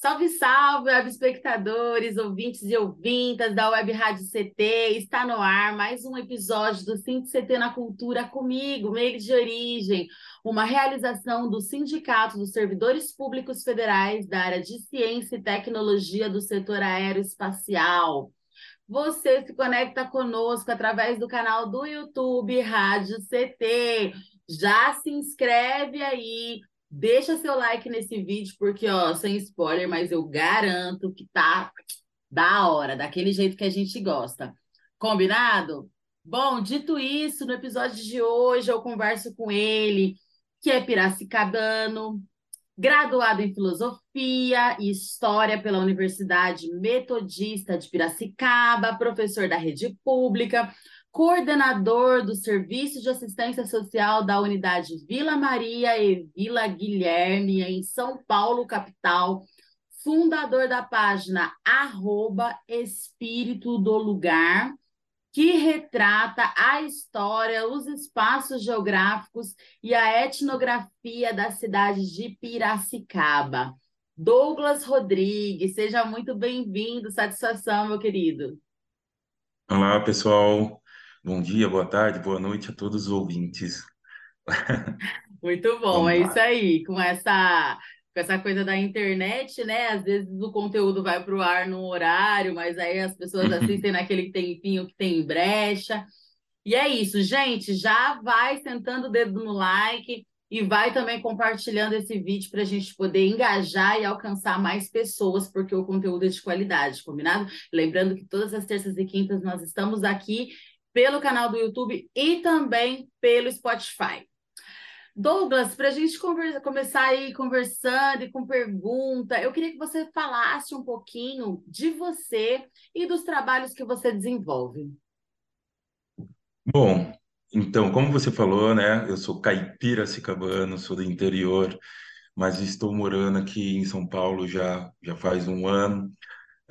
Salve, salve, web espectadores, ouvintes e ouvintas da Web Rádio CT. Está no ar mais um episódio do Cinti CT na Cultura comigo, Meire de Origem, uma realização do Sindicato dos Servidores Públicos Federais da área de Ciência e Tecnologia do setor aeroespacial. Você se conecta conosco através do canal do YouTube Rádio CT. Já se inscreve aí, Deixa seu like nesse vídeo, porque, ó, sem spoiler, mas eu garanto que tá da hora, daquele jeito que a gente gosta. Combinado? Bom, dito isso, no episódio de hoje eu converso com ele, que é piracicabano, graduado em Filosofia e História pela Universidade Metodista de Piracicaba, professor da rede pública, coordenador do Serviço de Assistência Social da Unidade Vila Maria e Vila Guilherme, em São Paulo, capital, fundador da página arroba Espírito do Lugar, que retrata a história, os espaços geográficos e a etnografia da cidade de Piracicaba. Douglas Rodrigues, seja muito bem-vindo, satisfação, meu querido. Olá, pessoal. Bom dia, boa tarde, boa noite a todos os ouvintes. Muito bom, é isso aí. Com essa, com essa coisa da internet, né? Às vezes o conteúdo vai para o ar num horário, mas aí as pessoas assistem naquele tempinho que tem brecha. E é isso, gente. Já vai sentando o dedo no like e vai também compartilhando esse vídeo para a gente poder engajar e alcançar mais pessoas, porque o conteúdo é de qualidade, combinado? Lembrando que todas as terças e quintas nós estamos aqui pelo canal do YouTube e também pelo Spotify. Douglas, para a gente conversa, começar aí conversando e com pergunta, eu queria que você falasse um pouquinho de você e dos trabalhos que você desenvolve. Bom, então, como você falou, né? Eu sou caipira cicabano, sou do interior, mas estou morando aqui em São Paulo já, já faz um ano.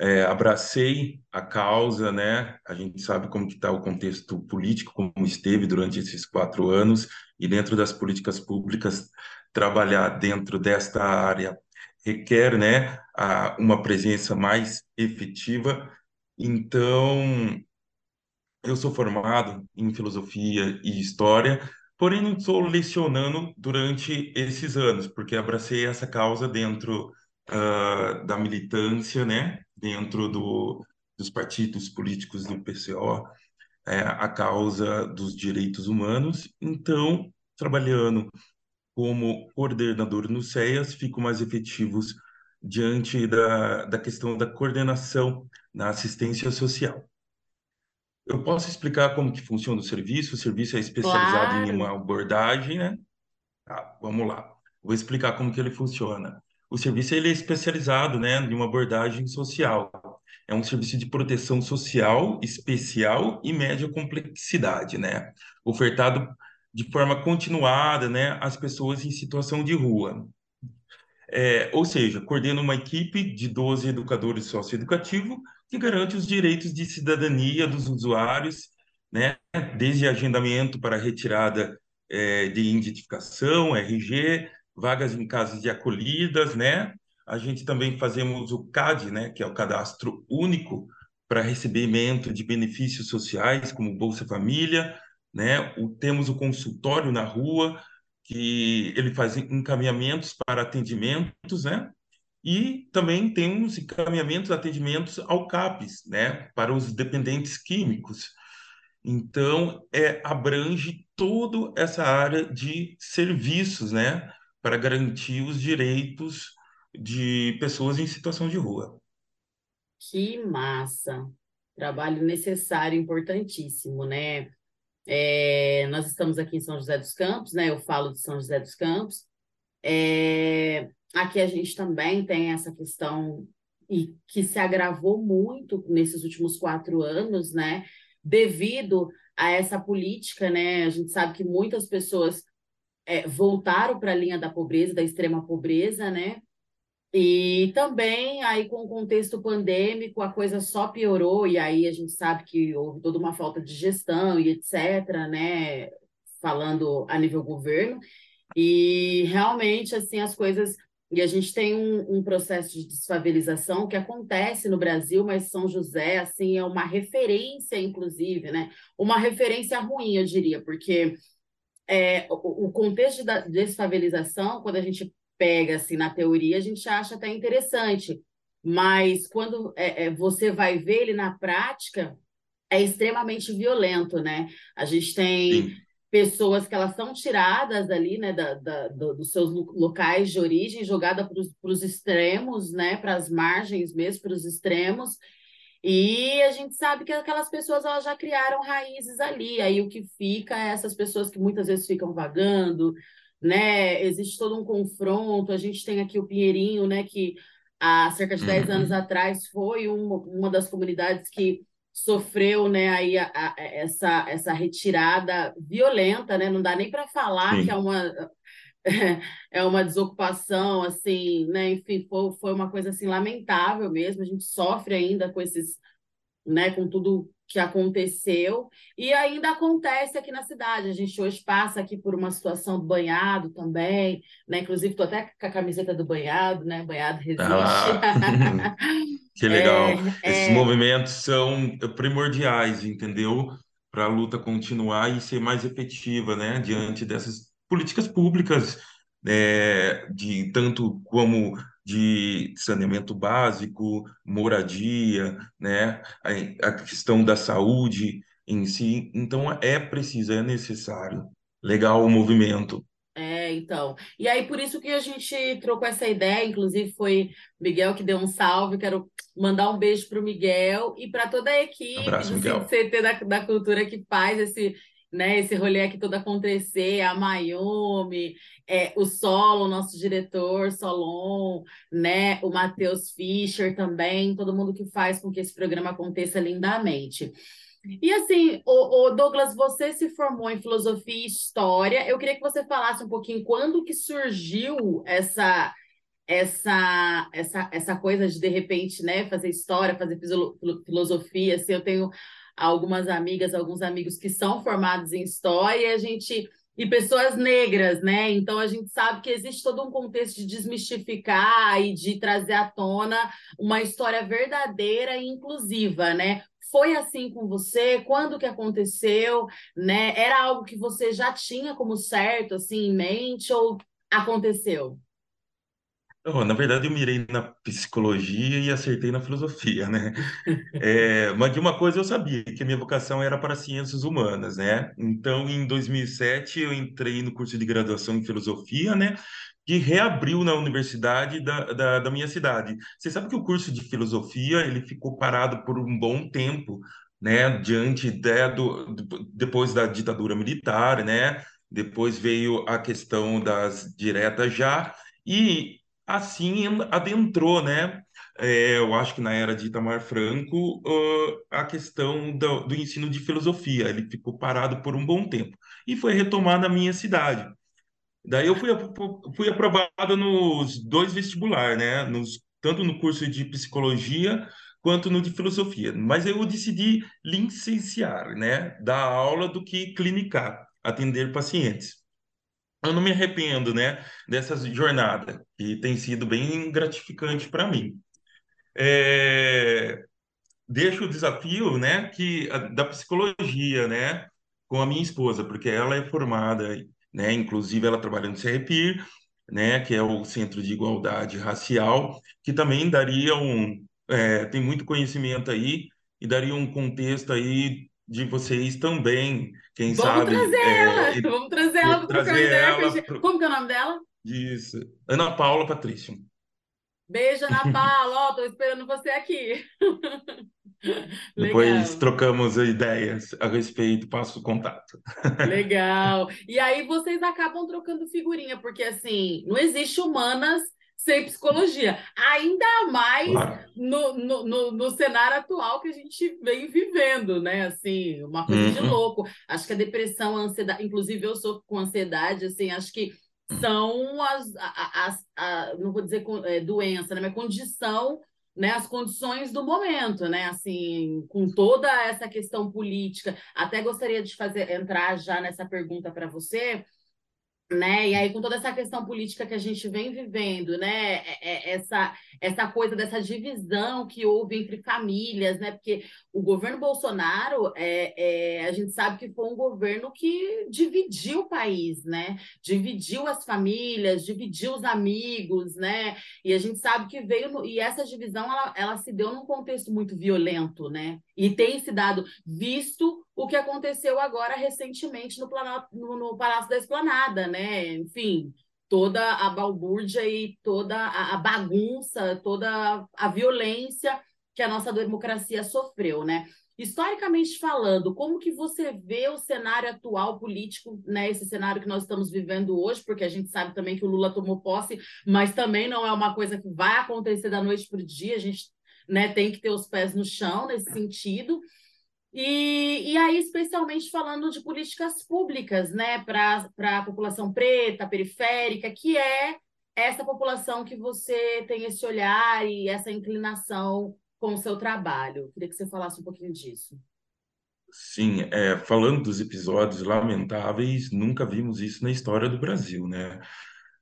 É, abracei a causa, né? A gente sabe como que está o contexto político, como esteve durante esses quatro anos, e dentro das políticas públicas, trabalhar dentro desta área requer, né, a, uma presença mais efetiva. Então, eu sou formado em filosofia e história, porém não estou lecionando durante esses anos, porque abracei essa causa dentro ah, da militância, né? Dentro do, dos partidos políticos do PCO, é, a causa dos direitos humanos. Então, trabalhando como coordenador no CEAS, fico mais efetivos diante da, da questão da coordenação na assistência social. Eu posso explicar como que funciona o serviço? O serviço é especializado em uma Claro, abordagem, né? Tá, vamos lá. Vou explicar como que ele funciona. O serviço ele é especializado, né, em uma abordagem social. É um serviço de proteção social especial e média complexidade, né? Ofertado de forma continuada, né, às pessoas em situação de rua. É, ou seja, coordena uma equipe de 12 educadores socioeducativos que garante os direitos de cidadania dos usuários, né, desde agendamento para retirada é, de identificação, RG, vagas em casas de acolhidas, né? A gente também fazemos o CAD, né, que é o Cadastro Único para recebimento de benefícios sociais, como Bolsa Família, né? O, temos o consultório na rua, que ele faz encaminhamentos para atendimentos, né? E também temos encaminhamentos, atendimentos ao CAPES, né? Para os dependentes químicos. Então, é, abrange toda essa área de serviços, né? Para garantir os direitos de pessoas em situação de rua. que massa! Trabalho necessário, importantíssimo, né? É, nós estamos aqui em São José dos Campos, né? Eu falo de São José dos Campos. É, aqui a gente também tem essa questão e que se agravou muito nesses últimos quatro anos, né? devido a essa política, né? A gente sabe que muitas pessoas é, voltaram para a linha da pobreza, da extrema pobreza, né? E também aí com o contexto pandêmico a coisa só piorou e aí a gente sabe que houve toda uma falta de gestão e etc, né, falando a nível governo. E realmente assim as coisas e a gente tem um, um, processo de desfavelização que acontece no Brasil, mas São José, assim, é uma referência, inclusive, né? Uma referência ruim, eu diria, porque é, o, o contexto da desfavelização, quando a gente pega, assim, na teoria, a gente acha até interessante, mas quando é, é, você vai ver ele na prática, é extremamente violento, né? A gente tem... Sim. pessoas que elas são tiradas ali, né, da, da do, dos seus locais de origem, jogadas para os extremos, né, para as margens mesmo, para os extremos, e a gente sabe que aquelas pessoas elas já criaram raízes ali, aí o que fica é essas pessoas que muitas vezes ficam vagando, né, existe todo um confronto, a gente tem aqui o Pinheirinho, né, que há cerca de 10 uhum. anos atrás foi uma, uma das comunidades que sofreu né, aí a, a, essa, essa retirada violenta, né? Não dá nem para falar Sim. que é uma é uma desocupação, assim, né? Enfim, foi, foi uma coisa assim lamentável mesmo. A gente sofre ainda com esses, né? Com tudo que aconteceu e ainda acontece aqui na cidade. A gente hoje passa aqui por uma situação do banhado também, né? Inclusive, estou até com a camiseta do banhado, né? Banhado resiste. Ah, que legal. É, Esses é... movimentos são primordiais, entendeu? Para a luta continuar e ser mais efetiva, né? Diante dessas políticas públicas, é, de tanto como de saneamento básico, moradia, né? a, a questão da saúde em si. Então, é preciso, é necessário. Legal o movimento. É, então. E aí, por isso que a gente trocou essa ideia, inclusive foi Miguel que deu um salve. Quero mandar um beijo para o Miguel e para toda a equipe Abraço, do CT da, da Cultura que faz esse, né, esse rolê aqui todo acontecer, a Mayumi, é, o Solo, nosso diretor, Solon, né, o Matheus Fischer também, todo mundo que faz com que esse programa aconteça lindamente. E assim, o, o, Douglas, você se formou em filosofia e história. Eu queria que você falasse um pouquinho quando que surgiu essa essa essa essa coisa de de repente, né, fazer história, fazer filosofia. Assim, eu tenho algumas amigas, alguns amigos que são formados em história, e a gente e pessoas negras, né? Então a gente sabe que existe todo um contexto de desmistificar e de trazer à tona uma história verdadeira e inclusiva, né? Foi assim com você? Quando que aconteceu? Né? Era algo que você já tinha como certo, assim, em mente, ou aconteceu? Na verdade, eu mirei na psicologia e acertei na filosofia, né? É, mas de uma coisa eu sabia, que a minha vocação era para ciências humanas, né? Então, em 2007, eu entrei no curso de graduação em filosofia, né? Que reabriu na universidade da, da, da minha cidade. Você sabe que o curso de filosofia, ele ficou parado por um bom tempo, né? Diante de, do, depois da ditadura militar, né? Depois veio a questão das diretas já, e assim adentrou, né? É, eu acho que na era de Itamar Franco, uh, a questão do, do, ensino de filosofia. Ele ficou parado por um bom tempo e foi retomado na minha cidade. Daí eu fui, fui aprovado nos dois vestibulares, né? Nos, tanto no curso de psicologia quanto no de filosofia. Mas eu decidi licenciar, né? Dar aula do que clinicar, atender pacientes eu não me arrependo, né, dessa jornada, que tem sido bem gratificante para mim. É, deixo o desafio, né, que da psicologia, né, com a minha esposa, porque ela é formada, né, inclusive ela trabalha no CRPIR, né, que é o Centro de Igualdade Racial, que também daria um, é, tem muito conhecimento aí e daria um contexto aí de vocês também, quem vamos sabe. Trazer é, ela, vamos trazer ela para trazer ela pro... Como que é o nome dela? Isso. Ana Paula Patrícia. Beijo, Ana Paula. Ó, tô esperando você aqui. Depois trocamos ideias a respeito, passo o contato. Legal. E aí vocês acabam trocando figurinha, porque assim, não existe humanas sem psicologia. Ainda mais claro. no, no, no, no, cenário atual que a gente vem vivendo, né? Assim, uma coisa uhum. de louco. Acho que a depressão, a ansiedade, inclusive eu sou com ansiedade, assim, acho que são as, as, as não vou dizer é, doença, né? Mas condição né, as condições do momento, né, assim, com toda essa questão política. Até gostaria de fazer entrar já nessa pergunta para você, né? E aí, com toda essa questão política que a gente vem vivendo, né? É, é, essa, essa coisa dessa divisão que houve entre famílias, né? Porque o governo Bolsonaro, é, é, a gente sabe que foi um governo que dividiu o país, né? Dividiu as famílias, dividiu os amigos, né? E a gente sabe que veio. No, e essa divisão, ela, ela se deu num contexto muito violento, né? E tem se dado, visto o que aconteceu agora recentemente no, no, no Palácio da Esplanada, né? Enfim, toda a balbúrdia e toda a, a bagunça, toda a violência que a nossa democracia sofreu, né? Historicamente falando, como que você vê o cenário atual político, né? Esse cenário que nós estamos vivendo hoje, porque a gente sabe também que o Lula tomou posse, mas também não é uma coisa que vai acontecer da noite para o dia, a gente né, tem que ter os pés no chão nesse sentido. E, e aí, especialmente falando de políticas públicas, né, para a população preta, periférica, que é essa população que você tem esse olhar e essa inclinação com o seu trabalho. Queria que você falasse um pouquinho disso. Sim, é, falando dos episódios lamentáveis, nunca vimos isso na história do Brasil, né?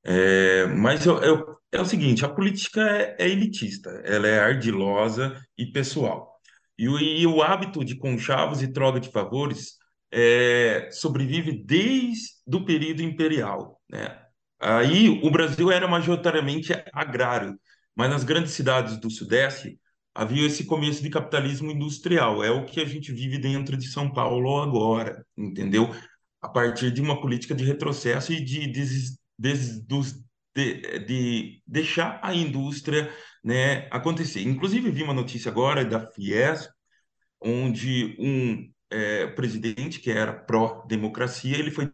É, mas eu, eu, é o seguinte, a política é, é elitista, ela é ardilosa e pessoal. E o, e o hábito de conchavos e troca de favores é, sobrevive desde o período imperial. Né? Aí o Brasil era majoritariamente agrário, mas nas grandes cidades do Sudeste havia esse começo de capitalismo industrial. É o que a gente vive dentro de São Paulo agora, entendeu? A partir de uma política de retrocesso e de, de, de, de, de deixar a indústria né, acontecer. Inclusive, vi uma notícia agora da Fies, onde um é, presidente que era pró-democracia, ele foi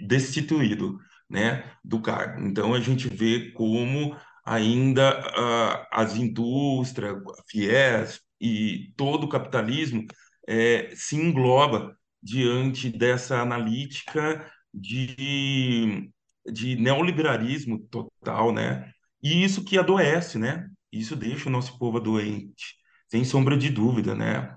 destituído né, do cargo. Então, a gente vê como ainda uh, as indústrias, a Fies e todo o capitalismo é, se engloba diante dessa analítica de, de neoliberalismo total, né? E isso que adoece, né? Isso deixa o nosso povo doente, sem sombra de dúvida, né?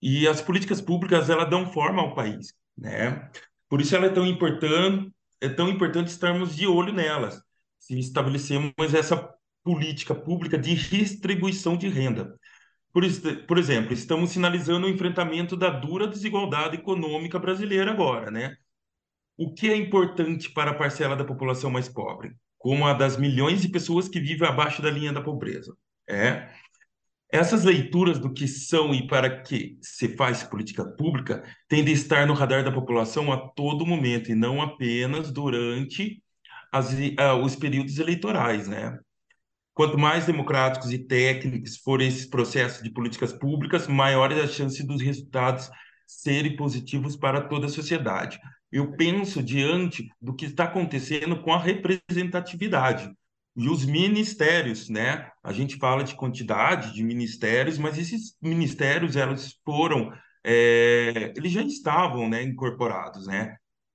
E as políticas públicas, ela dão forma ao país, né? Por isso ela é tão importante, é tão importante estarmos de olho nelas, se estabelecemos essa política pública de distribuição de renda. Por, por exemplo, estamos sinalizando o enfrentamento da dura desigualdade econômica brasileira agora, né? O que é importante para a parcela da população mais pobre? Como a das milhões de pessoas que vivem abaixo da linha da pobreza. É. Essas leituras do que são e para que se faz política pública têm de estar no radar da população a todo momento e não apenas durante as, uh, os períodos eleitorais, né? Quanto mais democráticos e técnicos forem esses processos de políticas públicas, maiores as chances dos resultados serem positivos para toda a sociedade eu penso diante do que está acontecendo com a representatividade. E os ministérios, né? A gente fala de quantidade de ministérios, mas esses ministérios, elas foram, é, eles já estavam, né, incorporados, né?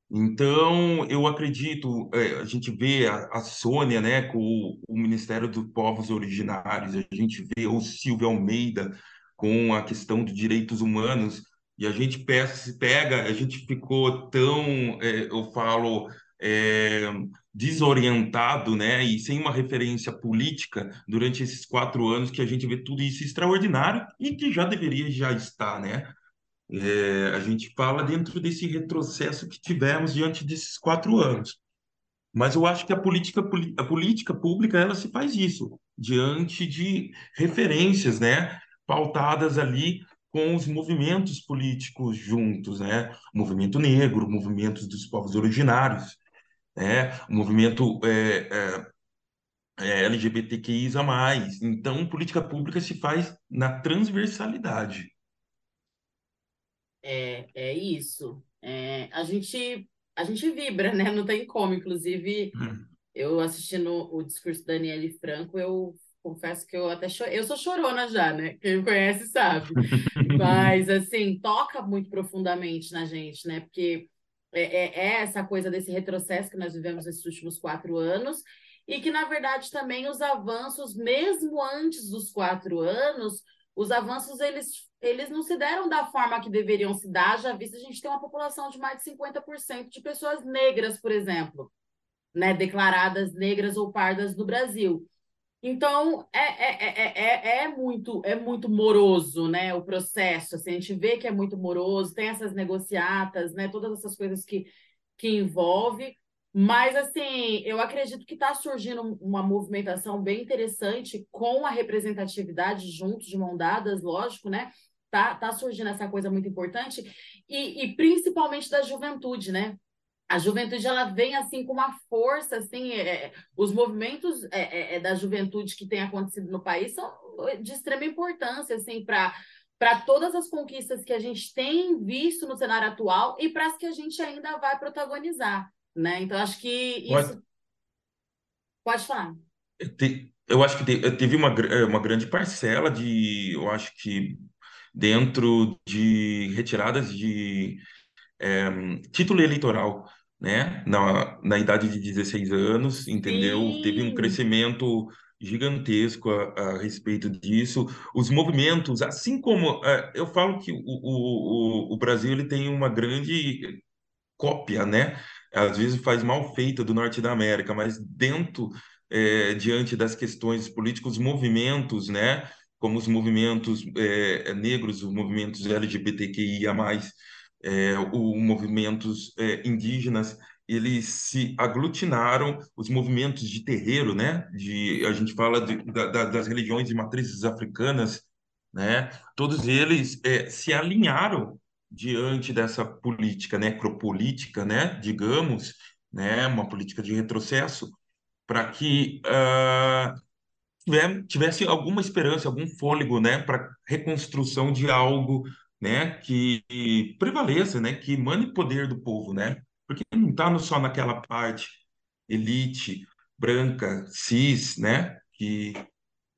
Então, eu acredito, é, a gente vê a, a Sônia, né, com o, o, Ministério dos Povos Originários, a gente vê o Silvio Almeida com a questão dos direitos humanos, e a gente pega, a gente ficou tão, é, eu falo, é, desorientado, né, e sem uma referência política durante esses quatro anos que a gente vê tudo isso extraordinário e que já deveria já estar, né? É, a gente fala dentro desse retrocesso que tivemos diante desses quatro anos. Mas eu acho que a política, a política pública ela se faz isso diante de referências, né, pautadas ali com os movimentos políticos juntos, né? O movimento negro, movimentos dos povos originários, né? O movimento é, é, é LGBTQIA+. Então, política pública se faz na transversalidade. É, é isso. É, a gente a gente vibra, né? Não tem como. Inclusive, hum. eu assistindo o discurso da Daniele Franco, eu confesso que eu até chorei. Eu sou chorona já, né? Quem me conhece sabe. Mas, assim, toca muito profundamente na gente, né? Porque é, é, é, essa coisa desse retrocesso que nós vivemos nesses últimos quatro anos e que, na verdade, também os avanços, mesmo antes dos quatro anos, os avanços, eles, eles não se deram da forma que deveriam se dar, já visto a gente tem uma população de mais de 50% de pessoas negras, por exemplo, né? Declaradas negras ou pardas no Brasil. Então, é, é, é, é, muito é muito moroso, né, o processo, assim, a gente vê que é muito moroso, tem essas negociatas, né, todas essas coisas que, que envolve, mas, assim, eu acredito que está surgindo uma movimentação bem interessante com a representatividade junto, de mão dadas, lógico, né, tá, tá surgindo essa coisa muito importante, e, e principalmente da juventude, né, a juventude ela vem assim com uma força assim é, os movimentos é, é, é, da juventude que tem acontecido no país são de extrema importância assim para para todas as conquistas que a gente tem visto no cenário atual e para as que a gente ainda vai protagonizar né? Então acho que isso pode, pode falar. Eu acho que teve uma, é, uma grande parcela de eu acho que dentro de retiradas de é, título eleitoral né? Na, na idade de 16 anos, entendeu? Sim. Teve um crescimento gigantesco a, a, respeito disso. Os movimentos, assim como uh, eu falo que o, o, o, Brasil ele tem uma grande cópia, né? Às vezes faz mal feita do Norte da América, mas dentro, é, diante das questões políticas, os movimentos, né? Como os movimentos é, negros, os movimentos LGBTQIA+, é, o movimentos é, indígenas eles se aglutinaram os movimentos de terreiro, né? De a gente fala de, da, das religiões de matrizes africanas, né? Todos eles é, se alinharam diante dessa política necropolítica, né? Digamos, né? Uma política de retrocesso para que uh, tivesse alguma esperança, algum fôlego, né? Para reconstrução de algo né, que prevaleça, né, que mane poder do povo, né? Porque não está só naquela parte elite branca, cis, né, que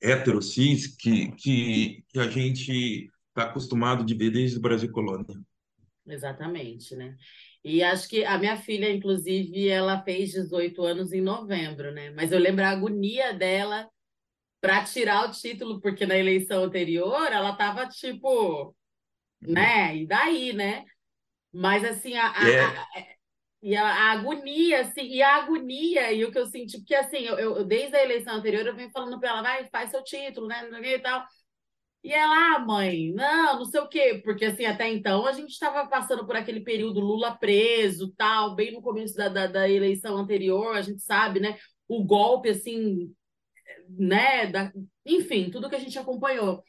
hétero cis, que, que, que a gente está acostumado de ver desde o Brasil colônia. Exatamente, né? E acho que a minha filha, inclusive, ela fez 18 anos em novembro, né? Mas eu lembro a agonia dela para tirar o título, porque na eleição anterior ela estava tipo né? E daí, né? Mas assim, a, a, é. a, e a, a, agonia, assim, e a agonia, e o que eu senti, porque assim, eu, eu desde a eleição anterior eu venho falando para ela, vai, faz seu título, né? E tal. E ela, ah, mãe, não, não sei o quê, porque assim, até então a gente estava passando por aquele período Lula preso, tal, bem no começo da, da, da, eleição anterior, a gente sabe, né? O golpe, assim, né? Da, enfim, tudo que a gente acompanhou.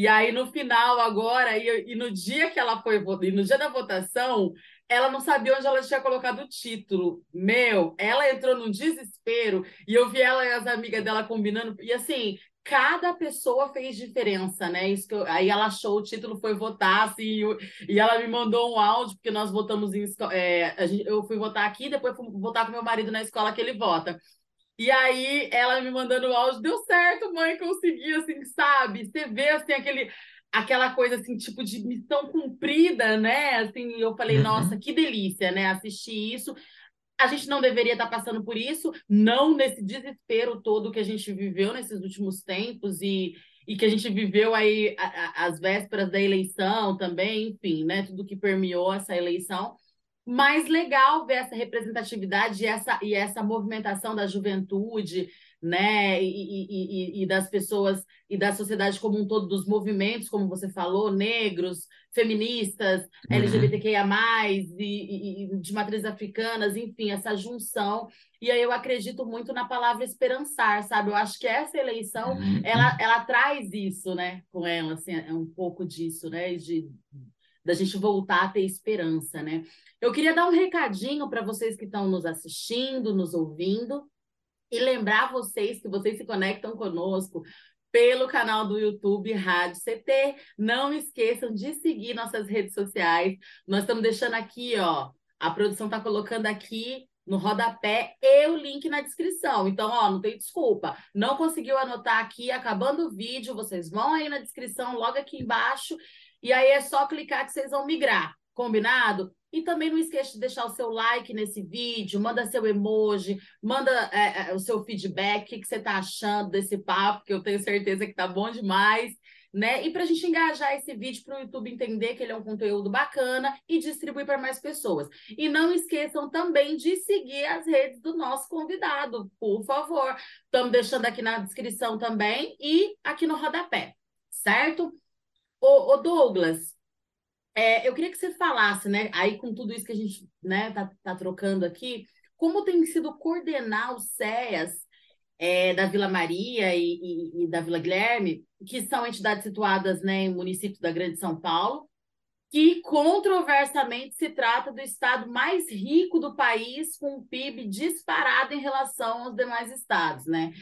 E aí, no final, agora, e, e no dia que ela foi, e no dia da votação, ela não sabia onde ela tinha colocado o título. Meu, ela entrou num desespero e eu vi ela e as amigas dela combinando. E assim, cada pessoa fez diferença, né? Isso eu... aí ela achou o título, foi votar, assim, e ela me mandou um áudio, porque nós votamos em. É, gente, eu fui votar aqui, depois fui votar com meu marido na escola que ele vota. E aí ela me mandando o áudio, deu certo, mãe, consegui, assim, sabe? Você vê, assim, aquele, aquela coisa, assim, tipo de missão cumprida, né? Assim, eu falei, uhum. nossa, que delícia, né? Assistir isso. A gente não deveria estar passando por isso, não nesse desespero todo que a gente viveu nesses últimos tempos e, e que a gente viveu aí as vésperas da eleição também, enfim, né? Tudo que permeou essa eleição mais legal ver essa representatividade e essa, e essa movimentação da juventude, né, e, e, e, das pessoas e da sociedade como um todo, dos movimentos, como você falou, negros, feministas, uhum. LGBTQIA+, e, e, de matrizes africanas, enfim, essa junção. E aí eu acredito muito na palavra esperançar, sabe? Eu acho que essa eleição, uhum. ela, ela traz isso, né, com ela, assim, é um pouco disso, né, de da gente voltar a ter esperança, né? Eu queria dar um recadinho para vocês que estão nos assistindo, nos ouvindo, e lembrar vocês que vocês se conectam conosco pelo canal do YouTube Rádio CT. Não esqueçam de seguir nossas redes sociais. Nós estamos deixando aqui, ó, a produção está colocando aqui no rodapé e o link na descrição. Então, ó, não tem desculpa. Não conseguiu anotar aqui, acabando o vídeo, vocês vão aí na descrição, logo aqui embaixo, e aí é só clicar que vocês vão migrar. Combinado? E também não esqueça de deixar o seu like nesse vídeo, manda seu emoji, manda é, é, o seu feedback, o que, você está achando desse papo, que eu tenho certeza que tá bom demais né? E para a gente engajar esse vídeo para o YouTube entender que ele é um conteúdo bacana e distribuir para mais pessoas. E não esqueçam também de seguir as redes do nosso convidado, por favor. Estamos deixando aqui na descrição também e aqui no rodapé, certo? Ô, ô Douglas, é, eu queria que você falasse, né? Aí com tudo isso que a gente né, tá, tá trocando aqui, como tem sido coordenar os CEAs é, da Vila Maria e, e, e, da Vila Guilherme, que são entidades situadas né, em municípios da Grande São Paulo, que controversamente se trata do estado mais rico do país, com um PIB disparado em relação aos demais estados, né?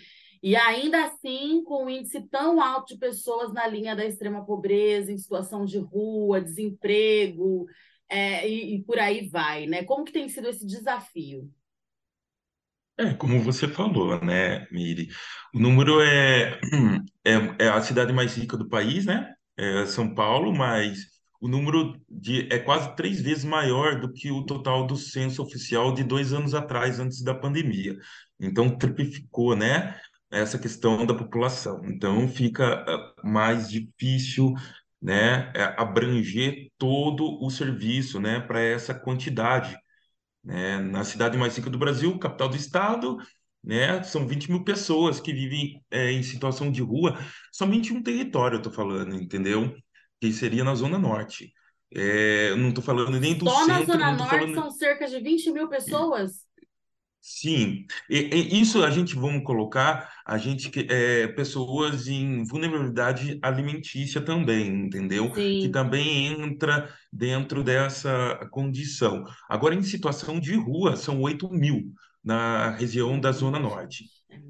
E ainda assim, com um índice tão alto de pessoas na linha da extrema pobreza, em situação de rua, desemprego, é, e, e por aí vai, né? Como que tem sido esse desafio? É, como você falou, né, Miri? O número é, é, é a cidade mais rica do país, né? É São Paulo, mas o número de, é quase três vezes maior do que o total do censo oficial de dois anos atrás, antes da pandemia. Então, triplicou, né? Essa questão da população. Então, fica ah, mais difícil, né, é, abranger todo o serviço, né, para essa quantidade né? Na cidade mais rica do Brasil, capital do estado, né? São 20 mil pessoas que vivem é, em situação de rua, somente um território, eu estou falando, entendeu? Que seria na Zona Norte. É, não estou falando nem do Só centro, na Zona Norte falando... são cerca de 20 mil pessoas? Sim, e, e isso a gente vamos colocar a gente é, pessoas em vulnerabilidade alimentícia também, entendeu? Que também entra dentro dessa condição. Agora, em situação de rua, são 8 mil na região da Zona Norte.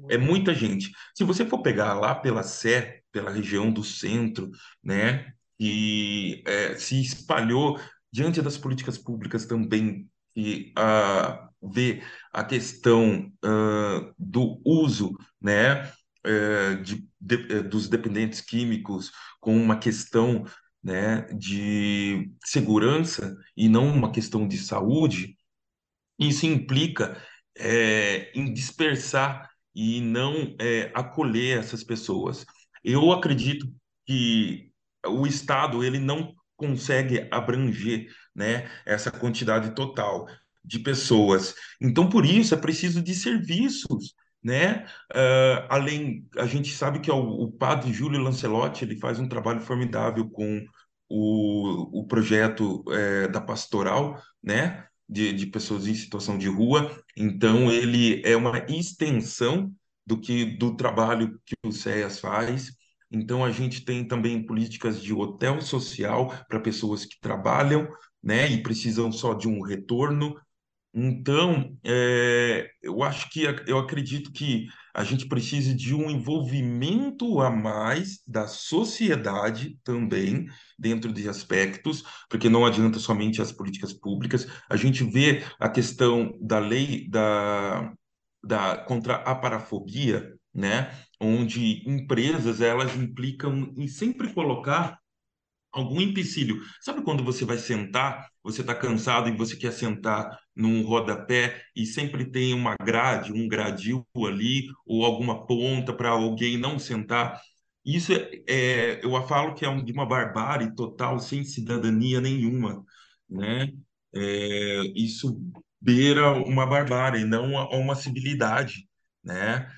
É, é muita gente. Se você for pegar lá pela Sé, pela região do centro, né, e é, se espalhou diante das políticas públicas também que a vê a questão uh, do uso né, uh, de, de, uh, dos dependentes químicos com uma questão né, de segurança e não uma questão de saúde, isso implica é, em dispersar e não é, acolher essas pessoas. Eu acredito que o Estado ele não consegue abranger né, essa quantidade total de pessoas. Então, por isso, é preciso de serviços, né? Uh, além, a gente sabe que é o, o, padre Júlio Lancelotti, ele faz um trabalho formidável com o, o projeto é, da pastoral, né? De, de pessoas em situação de rua. Então, ele é uma extensão do que do trabalho que o SEAS faz. Então, a gente tem também políticas de hotel social para pessoas que trabalham, né, e precisam só de um retorno. Então, é, eu acho que eu acredito que a gente precisa de um envolvimento a mais da sociedade também dentro de aspectos, porque não adianta somente as políticas públicas. A gente vê a questão da lei da, da contra a parafobia, né? Onde empresas elas implicam em sempre colocar algum empecilho. Sabe quando você vai sentar, você está cansado e você quer sentar num rodapé e sempre tem uma grade, um gradil ali, ou alguma ponta para alguém não sentar? Isso é, é, eu falo que é de uma barbárie total, sem cidadania nenhuma, né? É, isso beira uma barbárie, não uma, uma civilidade, né?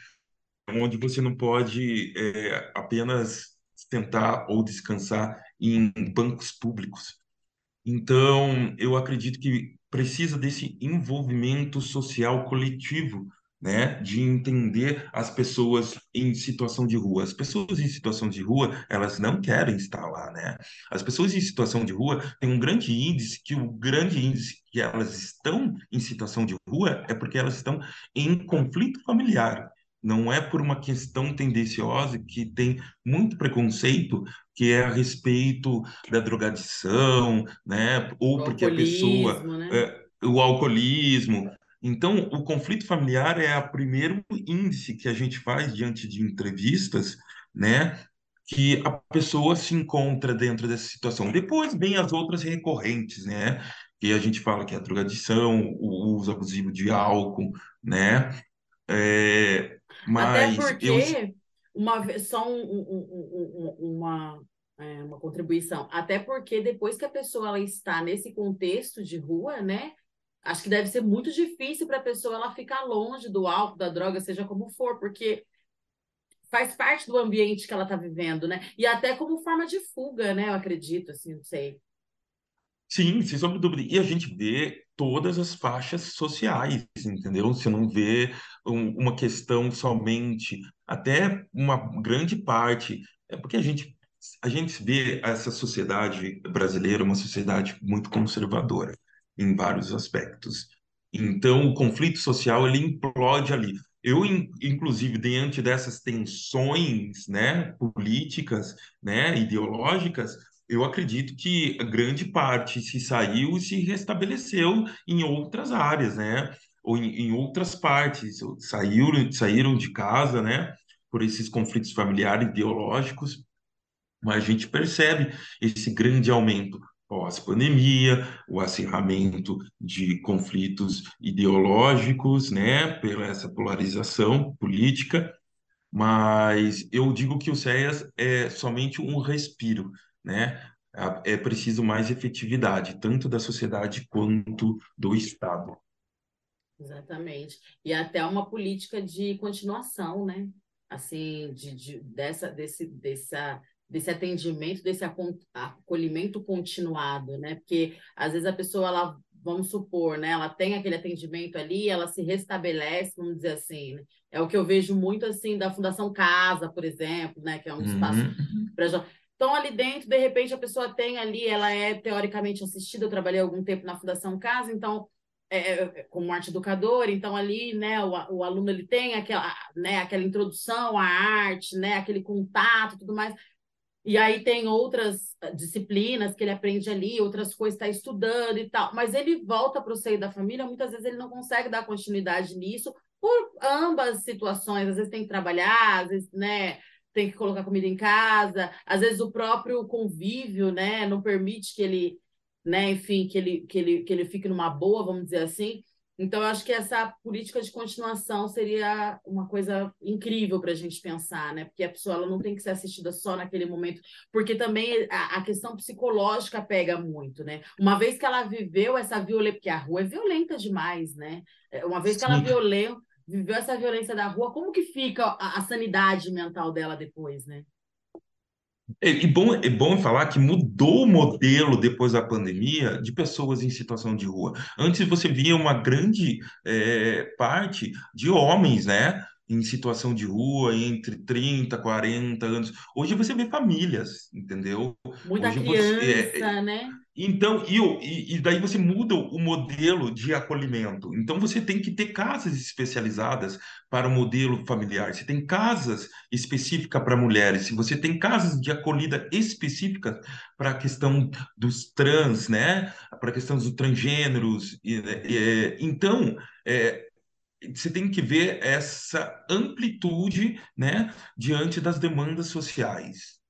Onde você não pode é, apenas sentar ou descansar em bancos públicos. Então, eu acredito que precisa desse envolvimento social coletivo, né, de entender as pessoas em situação de rua. As pessoas em situação de rua, elas não querem estar lá, né? As pessoas em situação de rua têm um grande índice, que o grande índice que elas estão em situação de rua é porque elas estão em conflito familiar não é por uma questão tendenciosa que tem muito preconceito que é a respeito da drogadição, né? Ou o porque a pessoa né? é, o alcoolismo, Então, o conflito familiar é o primeiro índice que a gente faz diante de entrevistas, né? Que a pessoa se encontra dentro dessa situação. Depois vem as outras recorrentes, né? Que a gente fala que é a drogadição, o uso abusivo de álcool, né? É, Até mas eu porque, uma vez, só um- um- um- uma, é, uma contribuição, até porque depois que a pessoa ela está nesse contexto de rua, né? Acho que deve ser muito difícil para a pessoa ela ficar longe do álcool, da droga, seja como for, porque faz parte do ambiente que ela está vivendo, né? E até como forma de fuga, né? Eu acredito, assim, não sei. Sim, sem sombra de dúvida. E a gente vê todas as faixas sociais, entendeu? Você não vê um- uma questão somente, até uma grande parte, é porque a gente, a gente vê essa sociedade brasileira uma sociedade muito conservadora em vários aspectos. Então, o conflito social, ele implode ali. Eu, in- inclusive, diante dessas tensões, né, políticas, né, ideológicas, eu acredito que grande parte se saiu e se restabeleceu em outras áreas, né? Ou em, em outras partes, saíram, saíram de casa, né? Por esses conflitos familiares ideológicos, mas a gente percebe esse grande aumento pós-pandemia, o acirramento de conflitos ideológicos, né? Pela essa polarização política mas eu digo que o CEAS é somente um respiro, né? É preciso mais efetividade, tanto da sociedade quanto do Estado. Exatamente. E até uma política de continuação, né? Assim, de, de- dessa, desse, dessa, desse atendimento, desse acolhimento continuado, né? Porque às vezes a pessoa, ela, vamos supor, né? Ela tem aquele atendimento ali, ela se restabelece, vamos dizer assim, né? É o que eu vejo muito assim da Fundação Casa, por exemplo, né? Que é um espaço Uhum. para então, ali dentro, de repente, a pessoa tem ali, ela é teoricamente assistida. Eu trabalhei algum tempo na Fundação Casa, então, é, é, como arte educadora, então ali, né, o, o aluno ele tem aquela, né, aquela introdução à arte, né, aquele contato, tudo mais. E aí tem outras eh, disciplinas que ele aprende ali, outras coisas está estudando e tal. Mas ele volta para o seio da família, muitas vezes ele não consegue dar continuidade nisso por ambas situações. Às vezes tem que trabalhar, às vezes, né, tem que colocar comida em casa, às vezes o próprio convívio, né, não permite que ele, né, enfim, que ele, que ele, que ele fique numa boa, vamos dizer assim. Então, eu acho que essa política de continuação seria uma coisa incrível para a gente pensar, né? Porque a pessoa ela não tem que ser assistida só naquele momento, porque também a, a questão psicológica pega muito, né? Uma vez que ela viveu essa violência, porque a rua é violenta demais, né? É, Uma vez que ela violeu, viveu essa violência da rua, como que fica a, a sanidade mental dela depois, né? E, e bom, é bom falar que mudou o modelo depois da pandemia de pessoas em situação de rua. Antes você via uma grande eh, parte de homens, né? Em situação de rua, entre 30, 40 anos. Hoje você vê famílias, entendeu? Muita Hoje você, é, criança, né? Então, e, e, e daí você muda o modelo de acolhimento. Então, você tem que ter casas especializadas para o modelo familiar. Você tem casas específicas para mulheres. Se você tem casas de acolhida específicas para a questão dos trans, né? Para a questão dos transgêneros. E, né, e, então, é, você tem que ver essa amplitude, né? Diante das demandas sociais.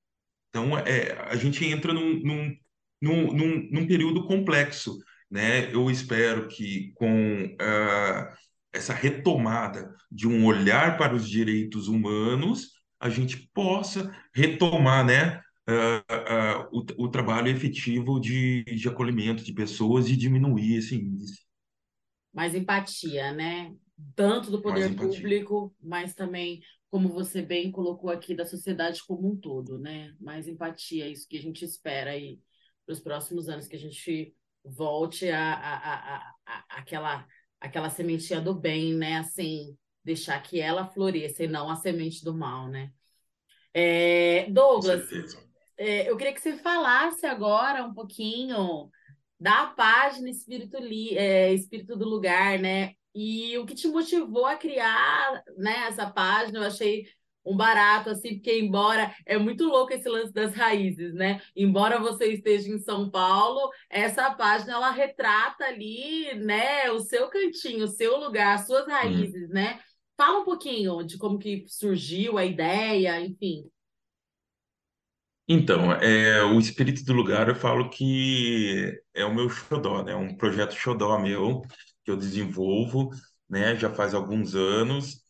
Então, é, a gente entra num, num, num, num, num período complexo, né? Eu espero que com ah, essa retomada de um olhar para os direitos humanos, a gente possa retomar, né? ah, ah, o, o trabalho efetivo de, de acolhimento de pessoas e diminuir esse índice. mais empatia, né? Tanto do poder público, mas também, como você bem colocou aqui, da sociedade como um todo, né? Mais empatia, isso que a gente espera aí para os próximos anos, que a gente volte a, a, a, a, aquela, aquela sementinha do bem, né? Assim, deixar que ela floresça e não a semente do mal, né? É, Douglas, é, eu queria que você falasse agora um pouquinho da página Espírito, Li, é, Espírito do Lugar, né? E o que te motivou a criar, né, essa página, eu achei um barato, assim, porque embora é muito louco esse lance das raízes, né? Embora você esteja em São Paulo, essa página ela retrata ali, né, o seu cantinho, o seu lugar, as suas raízes, hum. né? Fala um pouquinho de como que surgiu a ideia, enfim. Então, é, o Espírito do Lugar, eu falo que é o meu xodó, né? É um projeto xodó meu, que eu desenvolvo, né? Já faz alguns anos,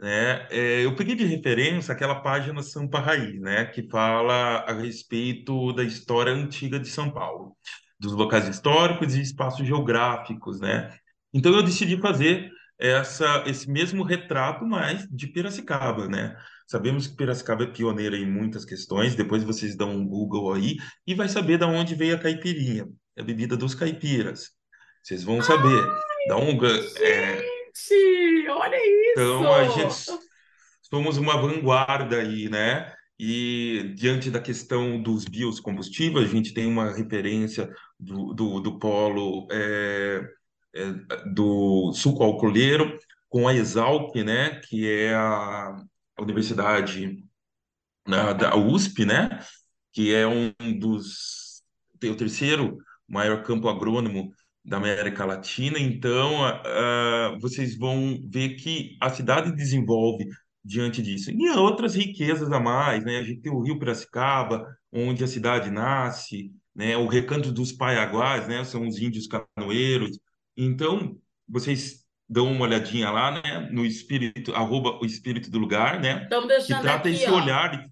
né? É, eu peguei de referência aquela página Sampa Raiz, né? Que fala a respeito da história antiga de São Paulo, dos locais históricos e espaços geográficos, né? Então, eu decidi fazer essa, esse mesmo retrato, mas de Piracicaba, né? Sabemos que Piracicaba é pioneira em muitas questões, depois vocês dão um Google aí e vai saber de onde veio a caipirinha, a bebida dos caipiras. Vocês vão saber. Ai, dá um, é... gente, olha isso! Então, a gente somos uma vanguarda aí, né? E diante da questão dos biocombustíveis, a gente tem uma referência do, do, do polo é, é, do suco alcooleiro com a Exalc, né? Que é a universidade na, da USP, né? Que é um dos tem o terceiro maior campo agrônomo da América Latina. Então, uh, vocês vão ver que a cidade desenvolve diante disso. E outras riquezas a mais, né? A gente tem o Rio Piracicaba, onde a cidade nasce, né? O Recanto dos Paiaguás, né? São os índios canoeiros. Então, vocês dão uma olhadinha lá, né? No espírito, arroba o espírito do lugar, né? Estamos deixando que trata aqui, esse ó. olhar,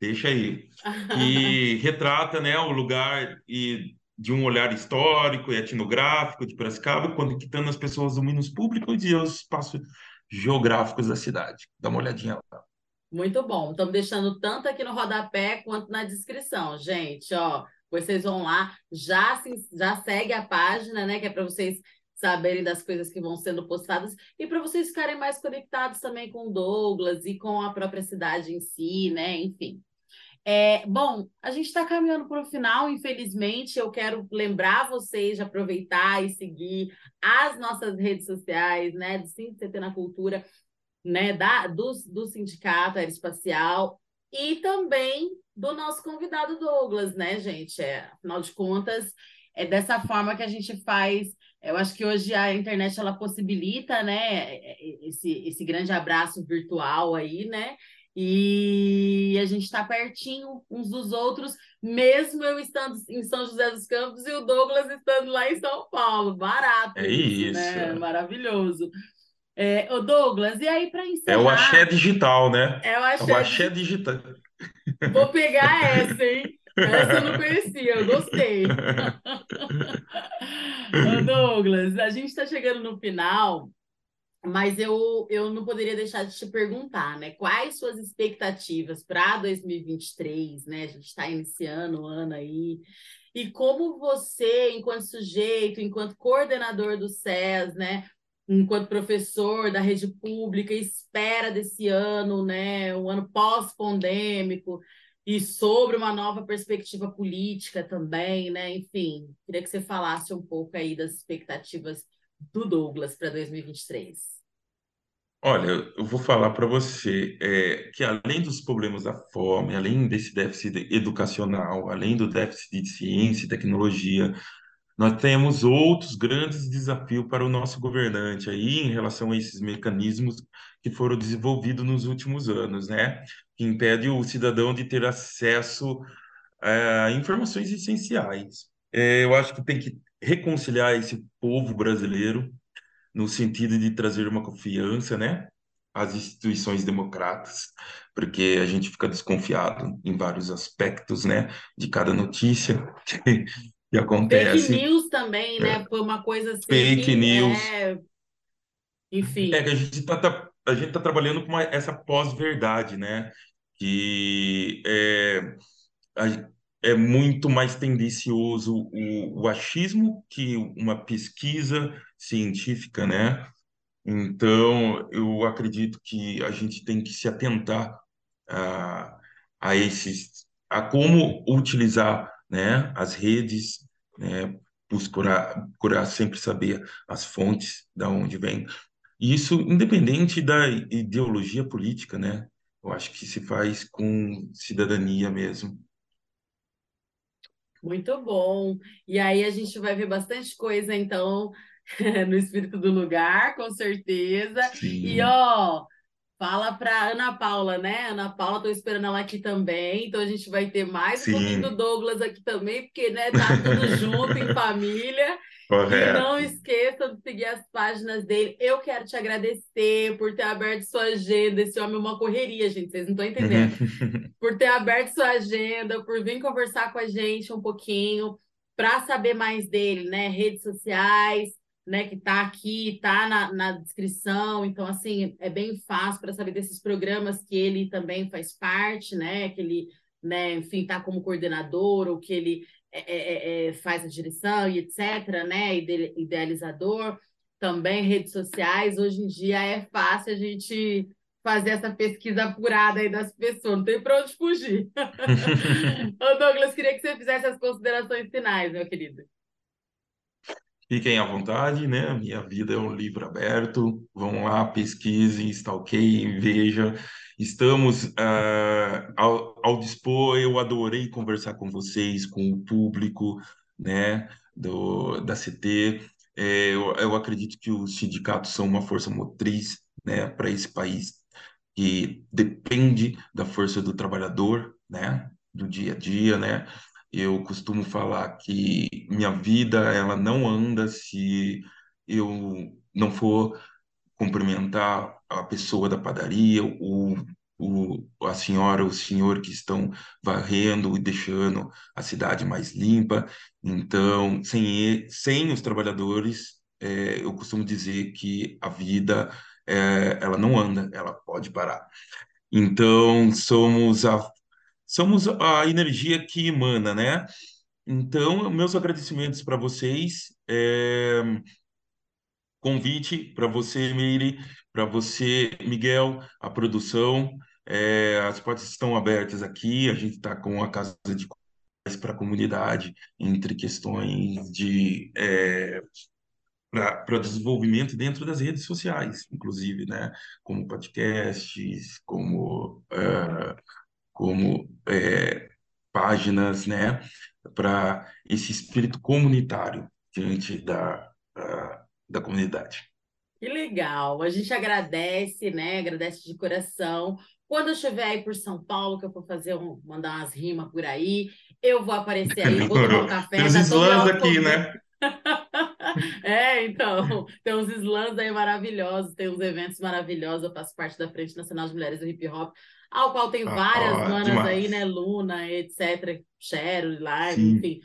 deixa aí, que retrata, né, o lugar e de um olhar histórico e etnográfico de Piracicaba, conectando as pessoas do Minas Públicos e os espaços geográficos da cidade. Dá uma olhadinha lá. Muito bom. Estamos deixando tanto aqui no rodapé quanto na descrição, gente. Ó, vocês vão lá, já, já segue a página, né? Que é para vocês saberem das coisas que vão sendo postadas e para vocês ficarem mais conectados também com o Douglas e com a própria cidade em si, né? Enfim. É, bom, a gente está caminhando para o final, infelizmente. Eu quero lembrar vocês de aproveitar e seguir as nossas redes sociais, né? Do CT na Cultura, né? Da, do, do Sindicato Aeroespacial e também do nosso convidado Douglas, né, gente? É, afinal de contas, é dessa forma que a gente faz eu acho que hoje a internet ela possibilita, né, esse, esse grande abraço virtual aí, né? E a gente está pertinho uns dos outros, mesmo eu estando em São José dos Campos e o Douglas estando lá em São Paulo. Barato, é isso, né? Maravilhoso. É, o Douglas, e aí para encerrar. É o axé digital, né? É o axé, é o axé digital. Vou pegar essa, hein? Essa eu não conhecia, eu gostei. Ô Douglas, a gente está chegando no final, mas eu, eu não poderia deixar de te perguntar, né? Quais suas expectativas para 2023, né? A gente está iniciando o ano aí. E como você, enquanto sujeito, enquanto coordenador do SES, né? Enquanto professor da rede pública, espera desse ano, né? Um ano pós-pandêmico e sobre uma nova perspectiva política também, né? Enfim, queria que você falasse um pouco aí das expectativas do Douglas para 2023. Olha, eu vou falar para você é, que além dos problemas da fome, além desse déficit educacional, além do déficit de ciência e tecnologia, nós temos outros grandes desafios para o nosso governante aí em relação a esses mecanismos que foram desenvolvidos nos últimos anos, né? Que impede o cidadão de ter acesso a informações essenciais. É, eu acho que tem que reconciliar esse povo brasileiro no sentido de trazer uma confiança, né? às instituições democratas, porque a gente fica desconfiado em vários aspectos, né, de cada notícia que, que acontece. Fake news também, né? Foi uma coisa assim. Fake news. É... Enfim. É que a gente está a gente tá trabalhando com uma, essa pós-verdade, né? Que é, é muito mais tendencioso o, o achismo que uma pesquisa científica, né? Então, eu acredito que a gente tem que se atentar a, a esses, a como utilizar né, as redes, né, procurar, procurar sempre saber as fontes da onde vem. Isso independente da ideologia política, né? Eu acho que se faz com cidadania mesmo. Muito bom. E aí a gente vai ver bastante coisa, então, no espírito do lugar, com certeza. Sim. E ó, fala para Ana Paula, né? Ana Paula, estou esperando ela aqui também. Então a gente vai ter mais Sim. um pouquinho do Douglas aqui também, porque né, tá tudo junto em família. Correto. E não esqueçam de seguir as páginas dele. Eu quero te agradecer por ter aberto sua agenda. Esse homem é uma correria, gente, vocês não estão entendendo. por ter aberto sua agenda, por vir conversar com a gente um pouquinho, para saber mais dele, né? Redes sociais, né? Que tá aqui, tá na, na descrição. Então, assim, é bem fácil para saber desses programas que ele também faz parte, né? Que ele, né, enfim, tá como coordenador, ou que ele é é, é, é, faz a direção e etc., né? Idealizador, também redes sociais. Hoje em dia é fácil a gente fazer essa pesquisa apurada aí das pessoas, não tem para onde fugir. Ô Douglas, queria que você fizesse as considerações finais, meu querido. Fiquem à vontade, né? Minha vida é um livro aberto. Vão lá, pesquisem, stalkeiem, vejam. Estamos uh, ao, ao, dispor. Eu adorei conversar com vocês, com o público, né? Do, da CT. É, eu, eu acredito que os sindicatos são uma força motriz, né? Para esse país que depende da força do trabalhador, né? Do dia a dia, né? Eu costumo falar que minha vida ela não anda se eu não for cumprimentar a pessoa da padaria, o, o, a senhora, o senhor que estão varrendo e deixando a cidade mais limpa. Então, sem, sem os trabalhadores, é, eu costumo dizer que a vida é, ela não anda, ela pode parar. Então, somos a somos a energia que emana, né? Então, meus agradecimentos para vocês. É... Convite para você, Meire, para você, Miguel, a produção. É... As portas estão abertas aqui. A gente está com a casa de para a comunidade entre questões de é, para desenvolvimento dentro das redes sociais, inclusive, né? Como podcasts, como uh, como é, páginas, né, para esse espírito comunitário diante da, da, da comunidade. Que legal! A gente agradece, né? Agradece de coração. Quando eu estiver aí por São Paulo, que eu vou fazer um, mandar umas rimas por aí, eu vou aparecer aí, vou tomar um café. Tem os slams aqui, né? é, então, tem uns slams aí maravilhosos, tem uns eventos maravilhosos, eu faço parte da Frente Nacional de Mulheres do Hip Hop, ao qual tem ah, várias ah, manas demais. aí, né? Luna, etc. Cheryl, Live, enfim,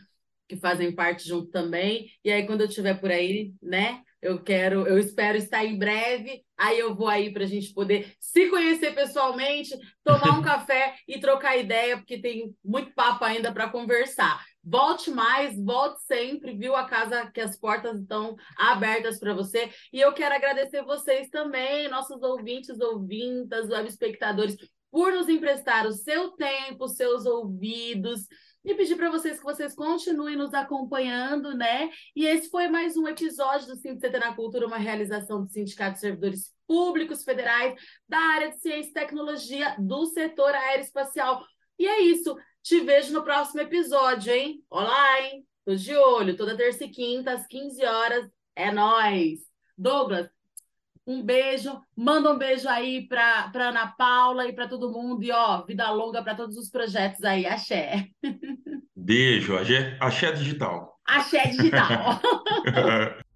que fazem parte junto também. E aí, quando eu estiver por aí, né? Eu quero, eu espero estar em breve. Aí eu vou aí para a gente poder se conhecer pessoalmente, tomar um café e trocar ideia, porque tem muito papo ainda para conversar. Volte mais, volte sempre, viu? A casa que as portas estão abertas para você. E eu quero agradecer vocês também, nossos ouvintes, ouvintas, web espectadores por nos emprestar o seu tempo, seus ouvidos e pedir para vocês que vocês continuem nos acompanhando, né? E esse foi mais um episódio do CT na Cultura, uma realização do Sindicato de Servidores Públicos Federais da área de Ciência e Tecnologia do setor aeroespacial. E é isso. Te vejo no próximo episódio, hein? Olá, hein? Tô de olho, toda terça e quinta, às 15 horas. É nós. Douglas, um beijo, manda um beijo aí para Ana Paula e para todo mundo. E ó, vida longa para todos os projetos aí. Axé. Beijo, axé, axé digital. Axé digital.